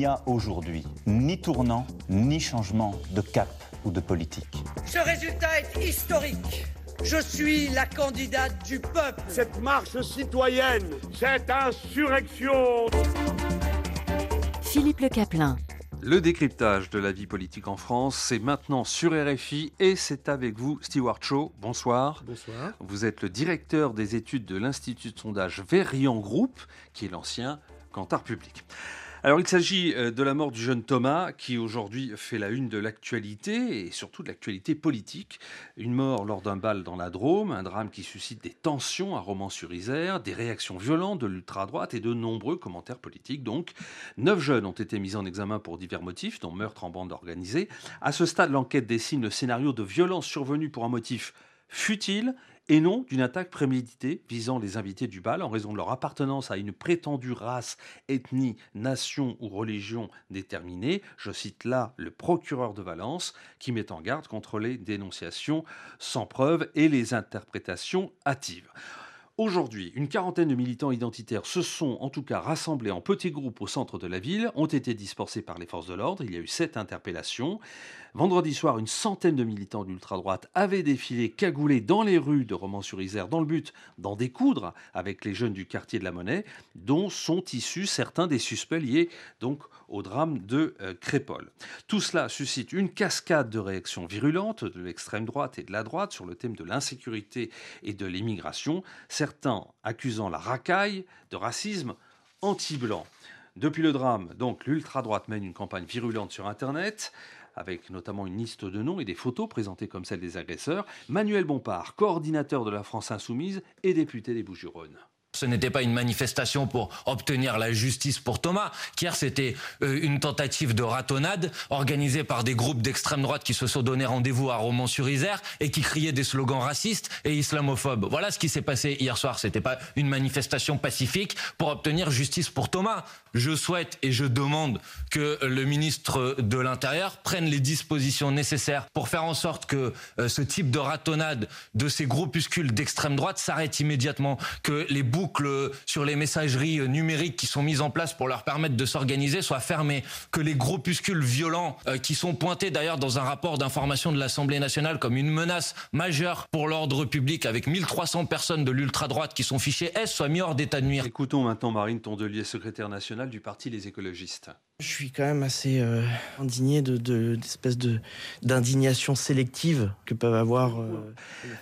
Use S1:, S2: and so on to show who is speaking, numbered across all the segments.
S1: n'y a aujourd'hui ni tournant, ni changement de cap ou de politique.
S2: Ce résultat est historique. Je suis la candidate du peuple.
S3: Cette marche citoyenne, cette insurrection.
S4: Philippe Le Caplin.
S5: Le décryptage de la vie politique en France, c'est maintenant sur RFI et c'est avec vous, Stewart Shaw. Bonsoir.
S6: Bonsoir.
S5: Vous êtes le directeur des études de l'Institut de sondage Verian Group, qui est l'ancien Cantar Public. Alors il s'agit euh, de la mort du jeune Thomas qui aujourd'hui fait la une de l'actualité et surtout de l'actualité politique. Une mort lors d'un bal dans la Drôme, un drame qui suscite des tensions à Romans-sur-Isère, des réactions violentes de l'ultra-droite et de nombreux commentaires politiques. Donc, neuf jeunes ont été mis en examen pour divers motifs, dont meurtre en bande organisée. À ce stade, l'enquête dessine le scénario de violence survenue pour un motif futile et non d'une attaque préméditée visant les invités du bal en raison de leur appartenance à une prétendue race, ethnie, nation ou religion déterminée. Je cite là le procureur de Valence qui met en garde contre les dénonciations sans preuve et les interprétations hâtives. Aujourd'hui, une quarantaine de militants identitaires se sont en tout cas rassemblés en petits groupes au centre de la ville, ont été dispersés par les forces de l'ordre. Il y a eu sept interpellations. Vendredi soir, une centaine de militants d'ultra-droite avaient défilé cagoulés dans les rues de Romans-sur-Isère dans le but d'en découdre avec les jeunes du quartier de la Monnaie, dont sont issus certains des suspects liés donc au drame de euh, Crépole. Tout cela suscite une cascade de réactions virulentes de l'extrême droite et de la droite sur le thème de l'insécurité et de l'immigration, accusant la racaille de racisme anti-blanc. Depuis le drame, donc, l'ultra-droite mène une campagne virulente sur Internet avec notamment une liste de noms et des photos présentées comme celles des agresseurs. Manuel Bompard, coordinateur de la France Insoumise et député des Bouches-du-Rhône.
S7: Ce n'était pas une manifestation pour obtenir la justice pour Thomas. Hier, c'était euh, une tentative de ratonnade organisée par des groupes d'extrême droite qui se sont donné rendez-vous à Romans-sur-Isère et qui criaient des slogans racistes et islamophobes. Voilà ce qui s'est passé hier soir. C'était pas une manifestation pacifique pour obtenir justice pour Thomas. Je souhaite et je demande que le ministre de l'Intérieur prenne les dispositions nécessaires pour faire en sorte que euh, ce type de ratonnade de ces groupuscules d'extrême droite s'arrête immédiatement, que les boucles sur les messageries numériques qui sont mises en place pour leur permettre de s'organiser soient fermées, que les groupuscules violents euh, qui sont pointés d'ailleurs dans un rapport d'information de l'Assemblée nationale comme une menace majeure pour l'ordre public avec 1300 personnes de l'ultra-droite qui sont fichées S soient mis hors d'état de nuire?
S5: Écoutons maintenant Marine Tondelier, secrétaire nationale du parti Les Écologistes.
S6: Je suis quand même assez euh, indigné de, de, d'espèce de, d'indignation sélective que peuvent avoir. Euh,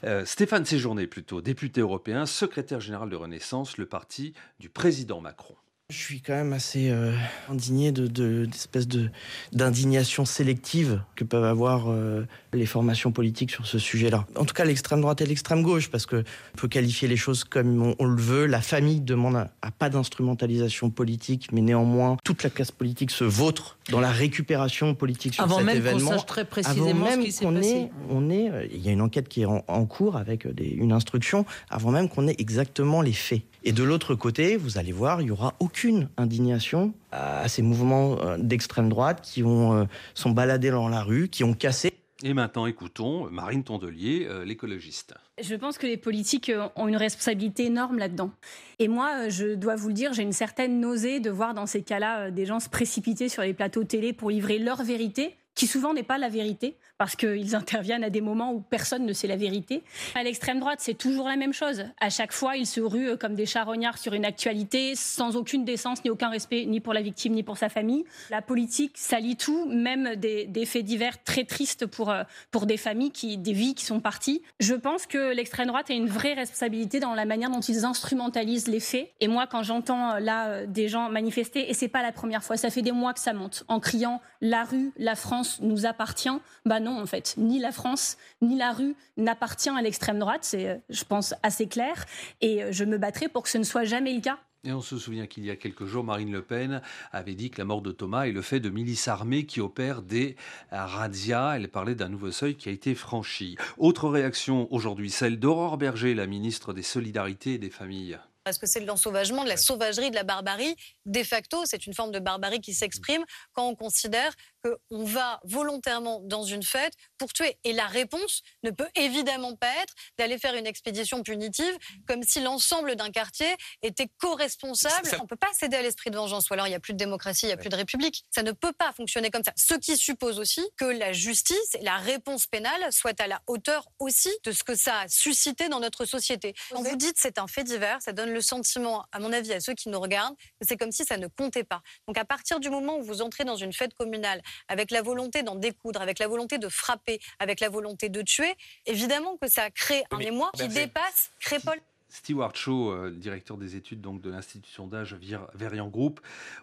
S5: Euh, Stéphane Séjourné, plutôt, député européen, secrétaire général de Renaissance, le parti du président Macron.
S6: Je suis quand même assez euh, indigné de, de, d'espèce de, d'indignation sélective que peuvent avoir euh, les formations politiques sur ce sujet-là. En tout cas, l'extrême droite et l'extrême gauche, parce que on peut qualifier les choses comme on, on le veut. La famille demande à, à pas d'instrumentalisation politique, mais néanmoins, toute la classe politique se vautre dans la récupération politique sur
S8: Avant
S6: cet
S8: même qu'on sache très
S6: Avant
S8: précisément
S6: même
S8: ce qui s'est
S6: qu'on
S8: passé.
S6: ait- on est, euh, il y a une enquête qui est en, en cours avec des- une instruction, avant même qu'on ait exactement les faits. Et de l'autre côté, vous allez voir, il y aura aucune indignation à ces mouvements euh, d'extrême droite qui ont euh, sont baladés dans la rue, qui ont cassé.
S5: Et maintenant, écoutons Marine Tondelier, euh, l'écologiste.
S9: Je pense que les politiques euh, ont une responsabilité énorme là-dedans. Et moi, euh, je dois vous le dire, j'ai une certaine nausée de voir dans ces cas-là euh, des gens se précipiter sur les plateaux télé pour livrer leur vérité, qui souvent n'est pas la vérité, parce qu'ils interviennent à des moments où personne ne sait la vérité. À l'extrême droite, c'est toujours la même chose. À chaque fois, ils se ruent comme des charognards sur une actualité, sans aucune décence, ni aucun respect, ni pour la victime, ni pour sa famille. La politique salit tout, même des, des faits divers très tristes pour, euh, pour des familles, qui, des vies qui sont parties. Je pense que l'extrême droite a une vraie responsabilité dans la manière dont ils instrumentalisent les faits. Et moi, quand j'entends euh, là euh, des gens manifester, et c'est pas la première fois, ça fait des mois que ça monte, en criant la rue, la France nous appartient. Bah non, en fait, ni la France, ni la rue n'appartient à l'extrême droite. C'est, euh, je pense, assez clair. Et euh, je me battrai pour que ce ne soit jamais le cas.
S5: Et on se souvient qu'il y a quelques jours, Marine Le Pen avait dit que la mort de Thomas est le fait de milices armées qui opèrent des razzias. Elle parlait d'un nouveau seuil qui a été franchi. Autre réaction aujourd'hui, celle d'Aurore Berger, la ministre des Solidarités et des Familles.
S4: Parce que c'est de l'ensauvagement, de la sauvagerie, de la barbarie. De facto, c'est une forme de barbarie qui s'exprime quand on considère qu'on va volontairement dans une fête pour tuer. Et la réponse ne peut évidemment pas être d'aller faire une expédition punitive comme si l'ensemble d'un quartier était co-responsable. On ne peut pas céder à l'esprit de vengeance, ou alors il n'y a plus de démocratie, il n'y a plus de république. Ça ne peut pas fonctionner comme ça. Ce qui suppose aussi que la justice et la réponse pénale soient à la hauteur aussi de ce que ça a suscité dans notre société. Quand vous dites c'est un fait divers, ça donne le sentiment, à mon avis, à ceux qui nous regardent, que c'est comme si ça ne comptait pas. Donc à partir du moment où vous entrez dans une fête communale avec la volonté d'en découdre, avec la volonté de frapper, avec la volonté de tuer, évidemment que ça crée un émoi qui dépasse Crépol.
S5: Stewart Shaw, euh, directeur des études donc, de l'Institut sondage Verian Group,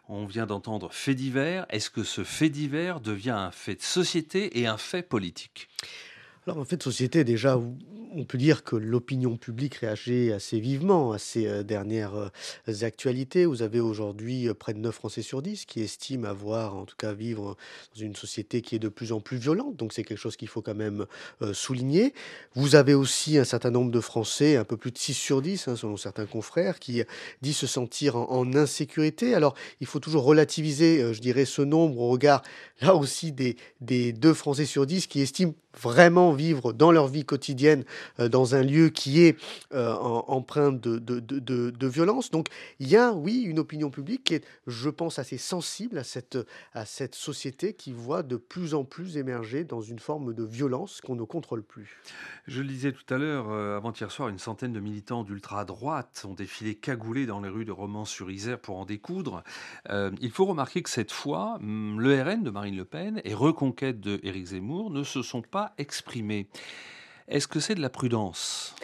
S5: on vient d'entendre fait divers. Est-ce que ce fait divers devient un fait de société et un fait politique?
S8: Alors en fait, société, déjà, on peut dire que l'opinion publique réagit assez vivement à ces euh, dernières euh, actualités. Vous avez aujourd'hui euh, près de 9 Français sur 10 qui estiment avoir, en tout cas, vivre dans une société qui est de plus en plus violente. Donc c'est quelque chose qu'il faut quand même souligner. Vous avez aussi un certain nombre de Français, un peu plus de 6 sur 10, hein, selon certains confrères, qui disent se sentir en, insécurité. Alors il faut toujours relativiser, je dirais, ce nombre au regard, là aussi, des, des 2 Français sur 10 qui estiment vraiment vivre dans leur vie quotidienne euh, dans un lieu qui est euh, empreint de, de, de, violence. Donc il y a, oui, une opinion publique qui est, je pense, assez sensible à cette, à cette société qui voit de plus en plus émerger dans une forme de violence qu'on ne contrôle plus.
S5: Je le disais tout à l'heure, euh, avant-hier soir, une centaine de militants d'ultra-droite ont défilé cagoulés dans les rues de Romans-sur-Isère pour en découdre. il faut remarquer que cette fois, hum, le RN de Marine Le Pen et Reconquête de Éric Zemmour ne se sont pas exprimés. Est-ce que c'est de la prudence?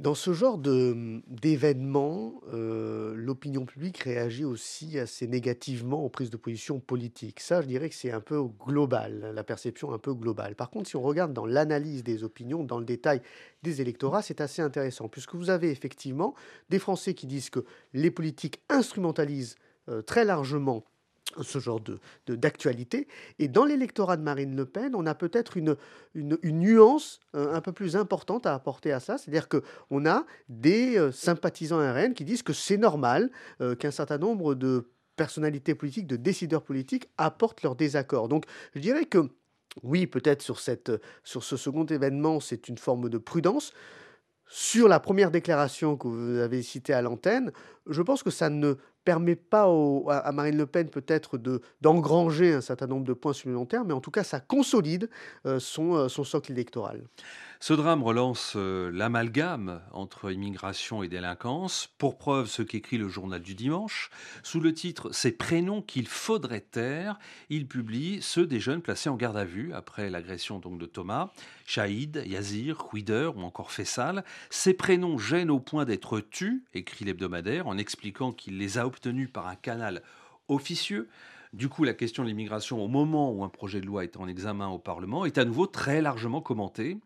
S8: Dans ce genre d'événements, euh, l'opinion publique réagit aussi assez négativement aux prises de position politiques. Ça, je dirais que c'est un peu global, la perception un peu globale. Par contre, si on regarde dans l'analyse des opinions, dans le détail des électorats, c'est assez intéressant, puisque vous avez effectivement des Français qui disent que les politiques instrumentalisent euh, très largement ce genre de, d'actualité. Et dans l'électorat de Marine Le Pen, on a peut-être une, une, nuance euh, un peu plus importante à apporter à ça. C'est-à-dire qu'on a des euh, sympathisants RN qui disent que c'est normal euh, qu'un certain nombre de personnalités politiques, de décideurs politiques apportent leur désaccord. Donc je dirais que oui, peut-être sur, sur ce second événement, c'est une forme de prudence. Sur la première déclaration que vous avez citée à l'antenne, je pense que ça ne permet pas à, Marine Le Pen peut-être d'engranger un certain nombre de points supplémentaires, mais en tout cas, ça consolide euh, son, euh, son socle électoral.
S5: Ce drame relance euh, l'amalgame entre immigration et délinquance. Pour preuve, ce qu'écrit le journal du dimanche, sous le titre Ces prénoms qu'il faudrait taire, il publie ceux des jeunes placés en garde à vue après l'agression donc de Thomas, Shahid, Yazir, Huider ou encore Fessal. Ces prénoms gênent au point d'être tus, écrit l'hebdomadaire, en expliquant qu'il les a obtenus par un canal officieux. Du coup, la question de l'immigration, au moment où un projet de loi est en examen au Parlement, est à nouveau très largement commentée.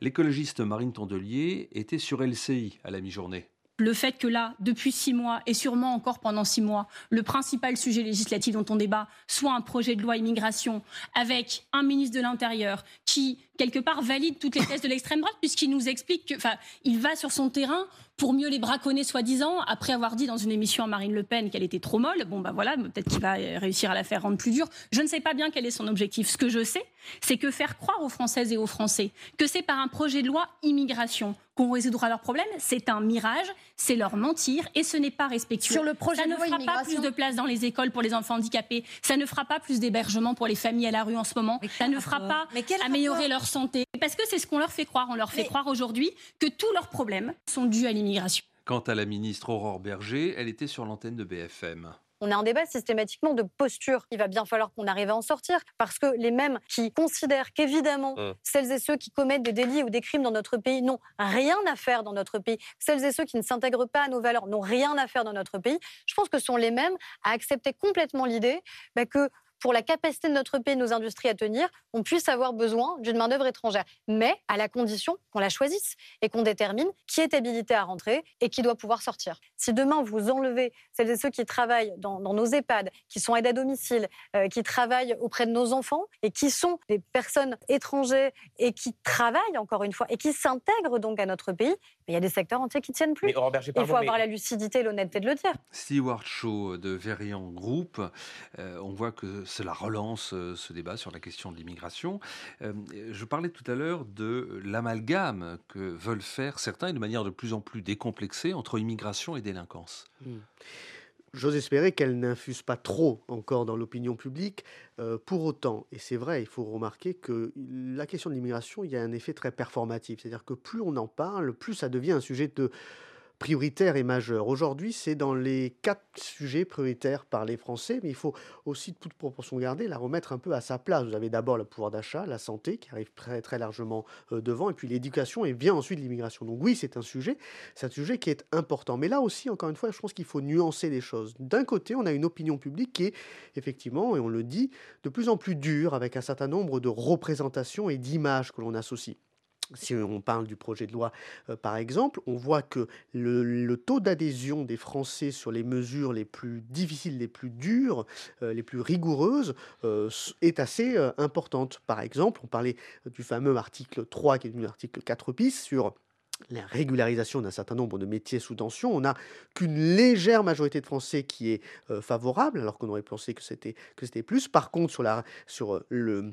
S5: L'écologiste Marine Tondelier était sur LCI à la mi-journée
S9: le fait que là, depuis six mois, et sûrement encore pendant six mois, le principal sujet législatif dont on débat soit un projet de loi immigration avec un ministre de l'Intérieur qui, quelque part, valide toutes les thèses de l'extrême droite, puisqu'il nous explique que, enfin, il va sur son terrain pour mieux les braconner soi-disant, après avoir dit dans une émission à Marine Le Pen qu'elle était trop molle. Bon, ben voilà, peut-être qu'il va réussir à la faire rendre plus dure. Je ne sais pas bien quel est son objectif. Ce que je sais, c'est que faire croire aux Françaises et aux Français que c'est par un projet de loi immigration qu'on résoudra leurs problèmes, c'est un mirage, c'est leur mentir et ce n'est pas respectueux.
S4: Sur le projet
S9: ça
S4: ne
S9: fera pas plus de place dans les écoles pour les enfants handicapés, ça ne fera pas plus d'hébergement pour les familles à la rue en ce moment, ça ne fera pas améliorer leur santé. Parce que c'est ce qu'on leur fait croire. On leur fait croire aujourd'hui que tous leurs problèmes sont dus à l'immigration.
S5: Quant à la ministre Aurore Berger, elle était sur l'antenne de BFM
S4: on a un débat systématiquement de posture. Il va bien falloir qu'on arrive à en sortir parce que les mêmes qui considèrent qu'évidemment, mmh. celles et ceux qui commettent des délits ou des crimes dans notre pays n'ont rien à faire dans notre pays, celles et ceux qui ne s'intègrent pas à nos valeurs n'ont rien à faire dans notre pays, je pense que ce sont les mêmes à accepter complètement l'idée bah, que pour la capacité de notre pays, de nos industries à tenir, on puisse avoir besoin d'une main-d'œuvre étrangère. Mais à la condition qu'on la choisisse et qu'on détermine qui est habilité à rentrer et qui doit pouvoir sortir. Si demain vous enlevez celles et ceux qui travaillent dans, nos EHPAD, qui sont aides à domicile, euh, qui travaillent auprès de nos enfants et qui sont des personnes étrangères et qui travaillent encore une fois et qui s'intègrent donc à notre pays, il y a des secteurs entiers qui ne tiennent plus. Il faut avoir la lucidité et l'honnêteté de le dire.
S5: Stewart Shaw de Verian Group, euh, on voit que cela relance euh, ce débat sur la question de l'immigration. Euh, je parlais tout à l'heure de l'amalgame que veulent faire certains et de manière de plus en plus décomplexée entre immigration et délinquance. Hmm.
S8: J'ose espérer qu'elle n'infuse pas trop encore dans l'opinion publique. pour autant, et c'est vrai, il faut remarquer que la question de l'immigration, il y a un effet très performatif. C'est-à-dire que plus on en parle, plus ça devient un sujet de prioritaire et majeur. Aujourd'hui, c'est dans les quatre sujets prioritaires par les Français, mais il faut aussi, de toute proportion gardée, la remettre un peu à sa place. Vous avez d'abord le pouvoir d'achat, la santé, qui arrive très, très largement euh, devant, et puis l'éducation, et vient ensuite l'immigration. Donc oui, c'est un sujet, c'est un sujet qui est important. Mais là aussi, encore une fois, je pense qu'il faut nuancer les choses. D'un côté, on a une opinion publique qui est, effectivement, et on le dit, de plus en plus dure, avec un certain nombre de représentations et d'images que l'on associe si on parle du projet de loi, euh, par exemple, on voit que le, taux d'adhésion des Français sur les mesures les plus difficiles, les plus dures, euh, les plus rigoureuses, euh, est assez importante. Par exemple, on parlait du fameux article 3, qui est devenu l'article 4 bis, sur la régularisation d'un certain nombre de métiers sous tension. On n'a qu'une légère majorité de Français qui est favorable, alors qu'on aurait pensé que c'était que c'était plus. Par contre, sur la sur le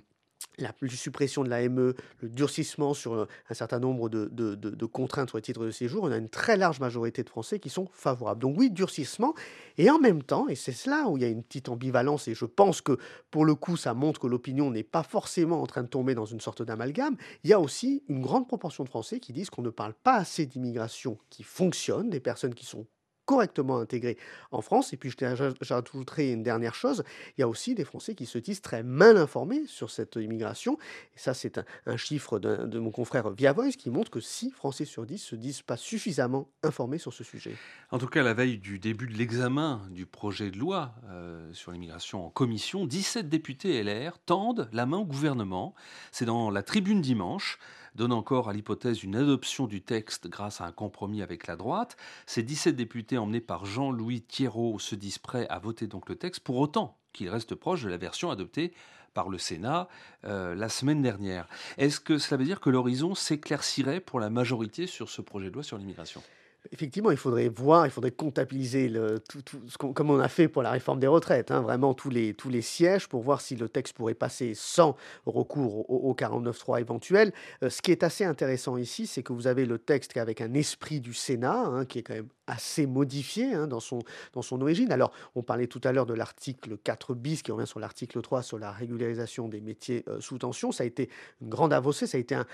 S8: la suppression de l'AME, le durcissement sur un certain nombre de, contraintes sur les titres de séjour, on a une très large majorité de Français qui sont favorables. Donc oui, durcissement, et en même temps, et c'est cela où il y a une petite ambivalence, et je pense que pour le coup, ça montre que l'opinion n'est pas forcément en train de tomber dans une sorte d'amalgame, il y a aussi une grande proportion de Français qui disent qu'on ne parle pas assez d'immigration qui fonctionne, des personnes qui sont correctement intégrés en France. Et puis, j'ajouterai une dernière chose, il y a aussi des Français qui se disent très mal informés sur cette immigration. Et ça, c'est un, chiffre de mon confrère Via Voice qui montre que 6 Français sur 10 se disent pas suffisamment informés sur ce sujet.
S5: En tout cas, la veille du début de l'examen du projet de loi euh, sur l'immigration en commission, 17 députés LR tendent la main au gouvernement. C'est dans la tribune dimanche donne encore à l'hypothèse d'une adoption du texte grâce à un compromis avec la droite. Ces 17 députés emmenés par Jean-Louis Thierrot se disent prêts à voter donc le texte, pour autant qu'il reste proche de la version adoptée par le Sénat euh, la semaine dernière. Est-ce que cela veut dire que l'horizon s'éclaircirait pour la majorité sur ce projet de loi sur l'immigration?
S8: Effectivement, il faudrait voir, il faudrait comptabiliser tout, ce comme on a fait pour la réforme des retraites, hein, vraiment tous les, tous les sièges pour voir si le texte pourrait passer sans recours au, 49.3 éventuel. Euh, ce qui est assez intéressant ici, c'est que vous avez le texte avec un esprit du Sénat, hein, qui est quand même assez modifié hein, dans, son, dans son origine. Alors, on parlait tout à l'heure de l'article 4 bis qui revient sur l'article 3 sur la régularisation des métiers euh, sous tension. Ça a été une grande avancée, ça a été un,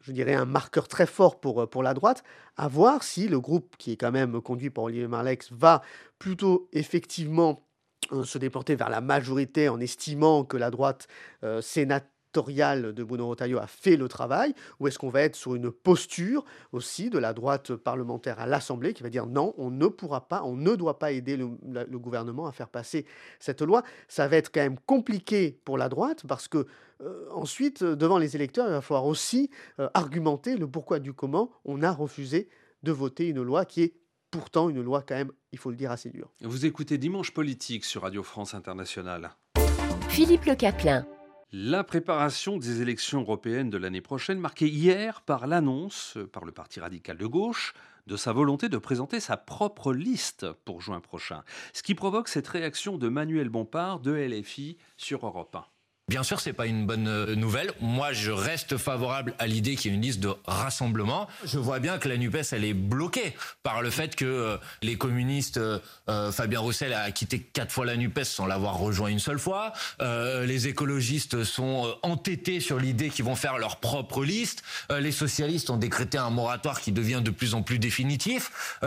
S8: je dirais, un marqueur très fort pour, euh, pour la droite, à voir si le groupe qui est quand même conduit par Olivier Marlex va plutôt effectivement euh, se déporter vers la majorité en estimant que la droite euh, de Bruno Retailleau a fait le travail, ou est-ce qu'on va être sur une posture aussi de la droite parlementaire à l'Assemblée qui va dire non, on ne pourra pas, on ne doit pas aider le, gouvernement à faire passer cette loi. Ça va être quand même compliqué pour la droite parce que euh, ensuite, devant les électeurs, il va falloir aussi euh, argumenter le pourquoi du comment on a refusé de voter une loi qui est pourtant une loi quand même, il faut le dire, assez dure.
S5: Vous écoutez Dimanche Politique sur Radio France Internationale.
S10: Philippe Le Caplin.
S5: La préparation des élections européennes de l'année prochaine, marquée hier par l'annonce euh, par le Parti radical de gauche de sa volonté de présenter sa propre liste pour juin prochain, ce qui provoque cette réaction de Manuel Bompard de LFI sur Europe 1.
S7: Bien sûr, c'est pas une bonne euh, nouvelle. Moi, je reste favorable à l'idée qu'il y ait une liste de rassemblement. Je vois bien que la Nupes, elle est bloquée par le fait que euh, les communistes, euh, Fabien Roussel a quitté quatre fois la Nupes sans l'avoir rejoint une seule fois. les écologistes sont entêtés sur l'idée qu'ils vont faire leur propre liste. les socialistes ont décrété un moratoire qui devient de plus en plus définitif.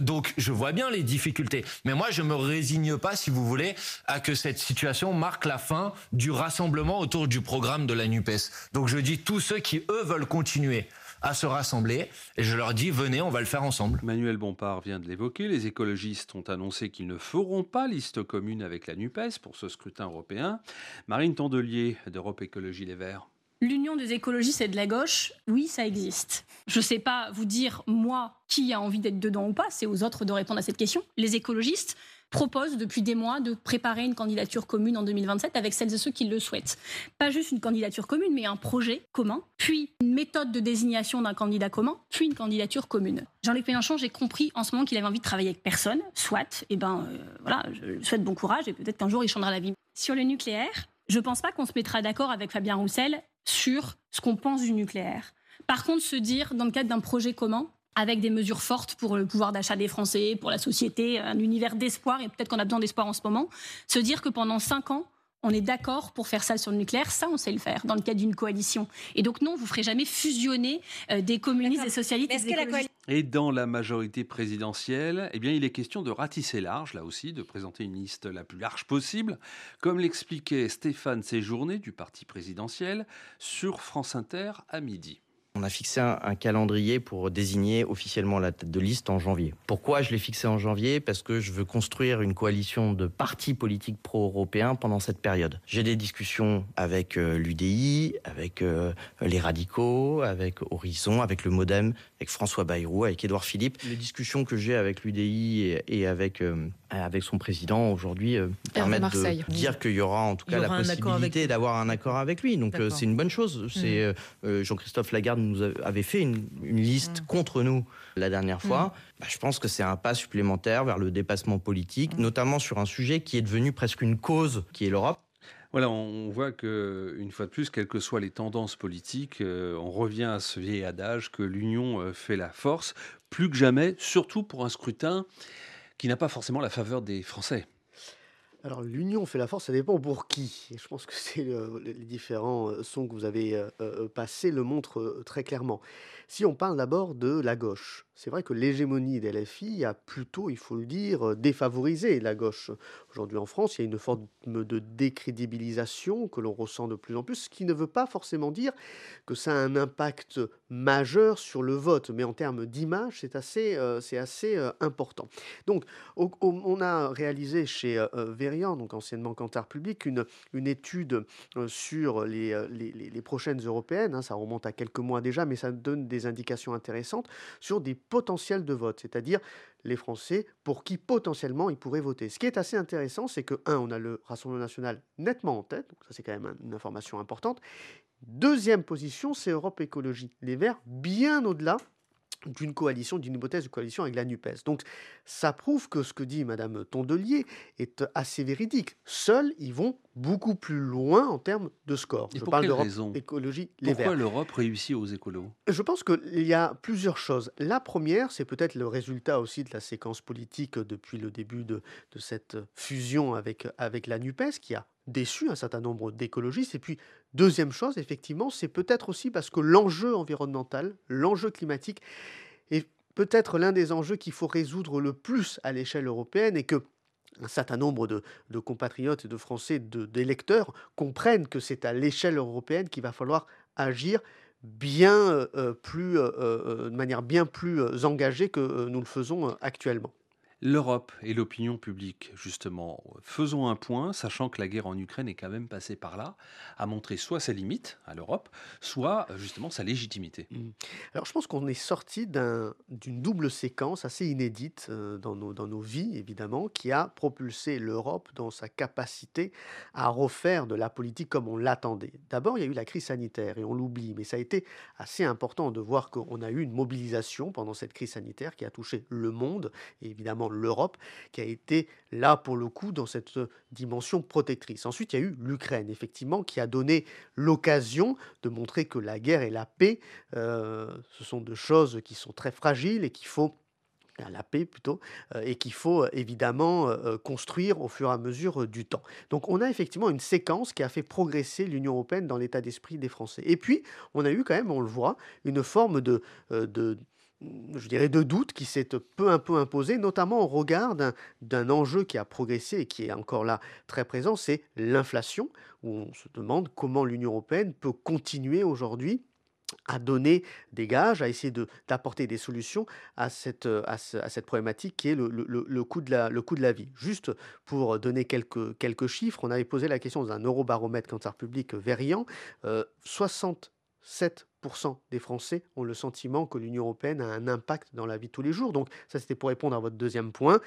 S7: donc, je vois bien les difficultés. Mais moi, je me résigne pas, si vous voulez, à que cette situation marque la fin du rassemblement autour du programme de la NUPES. Donc je dis tous ceux qui, eux, veulent continuer à se rassembler. Et je leur dis, venez, on va le faire ensemble.
S5: Manuel Bompard vient de l'évoquer. Les écologistes ont annoncé qu'ils ne feront pas liste commune avec la NUPES pour ce scrutin européen. Marine Tondelier d'Europe Écologie Les Verts.
S9: L'union des écologistes et de la gauche, oui, ça existe. Je ne sais pas vous dire, moi, qui a envie d'être dedans ou pas, c'est aux autres de répondre à cette question. Les écologistes proposent depuis des mois de préparer une candidature commune en 2027 avec celles et ceux qui le souhaitent. Pas juste une candidature commune, mais un projet commun, puis une méthode de désignation d'un candidat commun, puis une candidature commune. Jean-Luc Mélenchon, j'ai compris en ce moment qu'il avait envie de travailler avec personne, soit, et eh ben euh, voilà, je lui souhaite bon courage et peut-être qu'un jour il changera la vie. Sur le nucléaire, je pense pas qu'on se mettra d'accord avec Fabien Roussel sur ce qu'on pense du nucléaire. Par contre, se dire, dans le cadre d'un projet commun, avec des mesures fortes pour le pouvoir d'achat des Français, pour la société, un univers d'espoir, et peut-être qu'on a besoin d'espoir en ce moment, se dire que pendant cinq ans, on est d'accord pour faire ça sur le nucléaire, ça on sait le faire dans le cadre d'une coalition. Et donc non, vous ferez jamais fusionner euh, des communistes, des socialistes.
S5: Et, et dans la majorité présidentielle, eh bien, il est question de ratisser large, là aussi, de présenter une liste la plus large possible, comme l'expliquait Stéphane Séjourné du parti présidentiel sur France Inter à midi.
S6: On a fixé un, calendrier pour désigner officiellement la tête de liste en janvier. Pourquoi je l'ai fixé en janvier? Parce que je veux construire une coalition de partis politiques pro-européens pendant cette période. J'ai des discussions avec euh, l'UDI, avec euh, les radicaux, avec Horizon, avec le Modem, avec François Bayrou, avec Édouard Philippe. Les discussions que j'ai avec l'UDI et, avec, euh, avec son président aujourd'hui permettent de dire qu'il y aura en tout cas la possibilité d'avoir un accord avec lui. Donc c'est une bonne chose. C'est mmh. Jean-Christophe Lagarde nous avait fait une, liste mm. contre nous la dernière fois. Mm. Bah, je pense que c'est un pas supplémentaire vers le dépassement politique, mm. notamment sur un sujet qui est devenu presque une cause, qui est l'Europe.
S5: Voilà, on voit que une fois de plus, quelles que soient les tendances politiques, euh, on revient à ce vieil adage que l'union euh, fait la force, plus que jamais, surtout pour un scrutin qui n'a pas forcément la faveur des Français.
S8: Alors, l'union fait la force, ça dépend pour qui. Je pense que les différents euh, sons que vous avez passés le montrent très clairement. Si on parle d'abord de la gauche, c'est vrai que l'hégémonie des LFI a plutôt, il faut le dire, défavorisé la gauche. Aujourd'hui en France, il y a une forme de décrédibilisation que l'on ressent de plus en plus, ce qui ne veut pas forcément dire que ça a un impact majeur sur le vote, mais en termes d'image, c'est assez, euh, assez euh, important. Donc, on a réalisé chez euh, Verian, donc anciennement Cantar Public, une, une étude sur les, les, les, prochaines européennes. Hein, ça remonte à quelques mois déjà, mais ça donne des indications intéressantes sur des potentiels de vote, c'est-à-dire les Français pour qui potentiellement ils pourraient voter. Ce qui est assez intéressant, c'est que, un, on a le Rassemblement national nettement en tête, donc ça c'est quand même une information importante. Deuxième position, c'est Europe Écologie. Les Verts, bien au-delà d'une coalition, d'une hypothèse de coalition avec la NUPES. Donc ça prouve que ce que dit Madame Tondelier est assez véridique. Seuls, ils vont beaucoup plus loin en termes de score.
S5: Je parle d'Europe écologie, les Pourquoi l'Europe réussit aux écolos?
S8: Je pense qu'il y a plusieurs choses. La première, c'est peut-être le résultat aussi de la séquence politique depuis le début de, de cette fusion avec, avec la NUPES qui a déçu un certain nombre d'écologistes. Et puis, deuxième chose, effectivement, c'est peut-être aussi parce que l'enjeu environnemental, l'enjeu climatique, est peut-être l'un des enjeux qu'il faut résoudre le plus à l'échelle européenne et que un certain nombre de, compatriotes et de Français, d'électeurs, comprennent que c'est à l'échelle européenne qu'il va falloir agir bien euh, euh, plus, euh, de manière bien plus engagée que nous le faisons actuellement.
S5: L'Europe et l'opinion publique, justement, faisons un point, sachant que la guerre en Ukraine est quand même passée par là, à montrer soit ses limites à l'Europe, soit justement sa légitimité. Mmh.
S8: Alors je pense qu'on est sorti d'une double séquence assez inédite euh, dans, nos, dans nos vies, évidemment, qui a propulsé l'Europe dans sa capacité à refaire de la politique comme on l'attendait. D'abord, il y a eu la crise sanitaire, et on l'oublie, mais ça a été assez important de voir qu'on a eu une mobilisation pendant cette crise sanitaire qui a touché le monde, et évidemment l'Europe, qui a été là pour le coup dans cette dimension protectrice. Ensuite, il y a eu l'Ukraine, effectivement, qui a donné l'occasion de montrer que la guerre et la paix, euh, ce sont deux choses qui sont très fragiles et qu'il faut la paix plutôt, euh, et qu'il faut évidemment euh, construire au fur et à mesure du temps. Donc on a effectivement une séquence qui a fait progresser l'Union européenne dans l'état d'esprit des Français. Et puis on a eu quand même, on le voit, une forme de je dirais, de doute qui s'est peu un peu imposé, notamment au regard d'un enjeu qui a progressé et qui est encore là très présent, c'est l'inflation, où on se demande comment l'Union européenne peut continuer aujourd'hui à donner des gages, à essayer d'apporter des solutions à cette, à, ce- à cette problématique qui est le, le- le- le coût de la, le coût de la vie. Juste pour donner quelques, quelques chiffres, on avait posé la question dans un eurobaromètre Cancer Public Verian, euh, 67% des Français ont le sentiment que l'Union européenne a un impact dans la vie de tous les jours. Donc ça, c'était pour répondre à votre deuxième point.